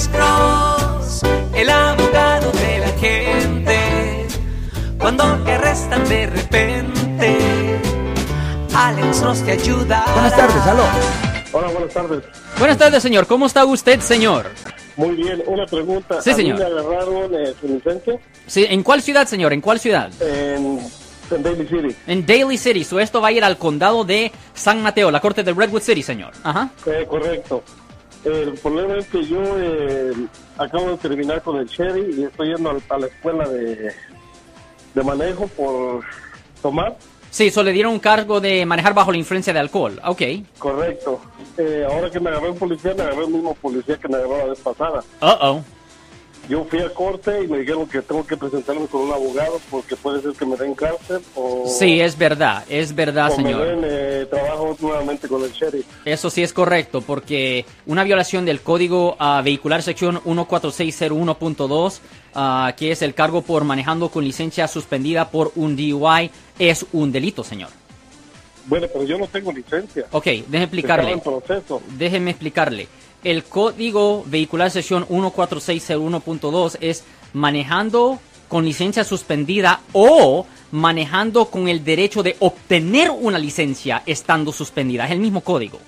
Alex Cross, el abogado de la gente. Cuando te arrestan de repente, Alex Cross te ayuda. Buenas tardes, aló. Hola, buenas tardes. Buenas tardes, señor. ¿Cómo está usted, señor? Muy bien, una pregunta. Sí, A mí señor. me agarraron eh, su licencia Sí, ¿En cuál ciudad, señor? ¿En cuál ciudad? en, en Daly City. En Daly City. So, esto va a ir al condado de San Mateo, la corte de Redwood City, señor. Ajá. Eh, correcto. El problema es que yo eh, acabo de terminar con el Cherry y estoy yendo al- a, la escuela de, de manejo por tomar. Sí, so le dieron un cargo de manejar bajo la influencia de alcohol. Ok. Correcto. Eh, ahora que me agarré un policía, me agarré el mismo policía que me agarró la vez pasada. Uh-oh. Yo fui a corte y me dijeron que tengo que presentarme con un abogado porque puede ser que me den cárcel o, Sí, es verdad. Es verdad, o me señor. den eh, trabajo nuevamente con el sheriff. Eso sí es correcto, porque una violación del código ah, vehicular sección 14601.2, ah, que es el cargo por manejando con licencia suspendida por un DUI, es un delito, señor. Bueno, pero yo no tengo licencia. Ok, déjeme explicarle. en proceso. Déjeme explicarle. El código vehicular sección 14601.2 es manejando con licencia suspendida o manejando con el derecho de obtener una licencia estando suspendida. Es el mismo código.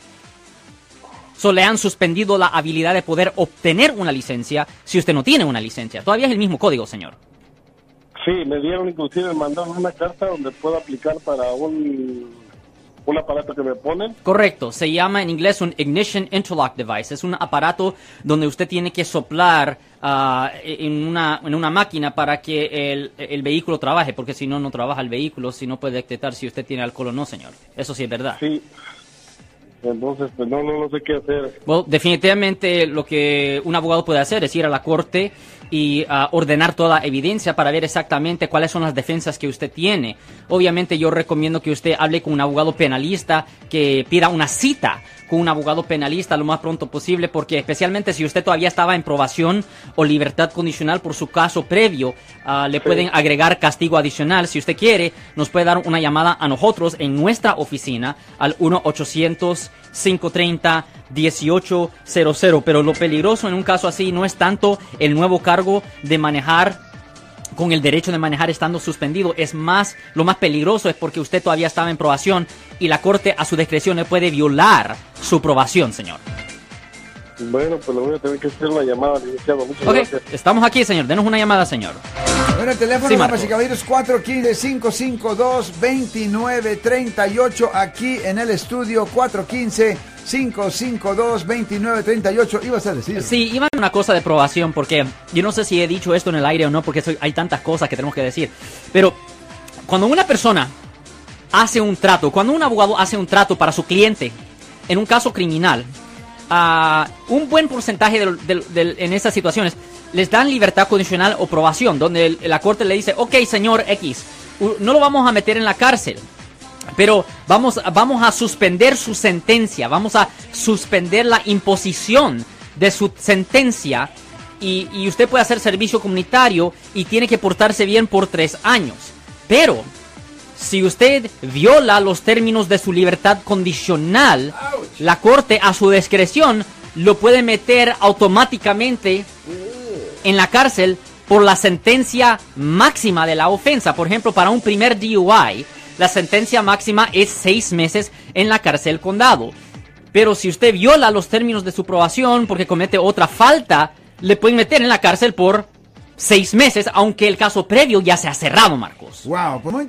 Solo le han suspendido la habilidad de poder obtener una licencia si usted no tiene una licencia. Todavía es el mismo código, señor. Sí, me dieron inclusive, mandaron una carta donde puedo aplicar para un, un aparato que me ponen. Correcto, se llama en inglés un Ignition Interlock Device. Es un aparato donde usted tiene que soplar ah, en, una, en una máquina para que el, el vehículo trabaje, porque si no, no trabaja el vehículo, si no puede detectar si usted tiene alcohol o no, señor. Eso sí es verdad. Sí. Entonces, pues no, no, no sé qué hacer. Bueno, definitivamente lo que un abogado puede hacer es ir a la corte y ah, ordenar toda la evidencia para ver exactamente cuáles son las defensas que usted tiene. Obviamente yo recomiendo que usted hable con un abogado penalista, que pida una cita con un abogado penalista lo más pronto posible, porque especialmente si usted todavía estaba en probación o libertad condicional por su caso previo, ah, le pueden agregar castigo adicional. Si usted quiere, nos puede dar una llamada a nosotros en nuestra oficina al 1-800-530-1800. Pero lo peligroso en un caso así no es tanto el nuevo cargo de manejar con el derecho de manejar estando suspendido. Es más, lo más peligroso es porque usted todavía estaba en probación y la corte a su discreción le puede violar su probación, señor. Bueno, pues le voy a tener que hacer una llamada, licenciado. Muchas Ok, gracias. estamos aquí, señor. Denos una llamada, señor. Bueno, el teléfono, Sí, damas y caballeros, 415-552-2938. Aquí en el estudio, 415-552-2938. Ibas a decir. Sí, iba a una cosa de probación porque yo no sé si he dicho esto en el aire o no porque soy- hay tantas cosas que tenemos que decir. Pero cuando una persona hace un trato, cuando un abogado hace un trato para su cliente en un caso criminal, un buen porcentaje del- del- del- en esas situaciones les dan libertad condicional o probación, donde la corte le dice, ok, señor X, no lo vamos a meter en la cárcel. Pero vamos, vamos a suspender su sentencia, vamos a suspender la imposición de su sentencia y usted puede hacer servicio comunitario y tiene que portarse bien por tres años. Pero si usted viola los términos de su libertad condicional, la corte a su discreción lo puede meter automáticamente en la cárcel por la sentencia máxima de la ofensa. Por ejemplo, para un primer DUI, la sentencia máxima es seis meses en la cárcel condado. Pero si usted viola los términos de su probación porque comete otra falta, le pueden meter en la cárcel por seis meses, aunque el caso previo ya se ha cerrado, Marcos. Wow, pues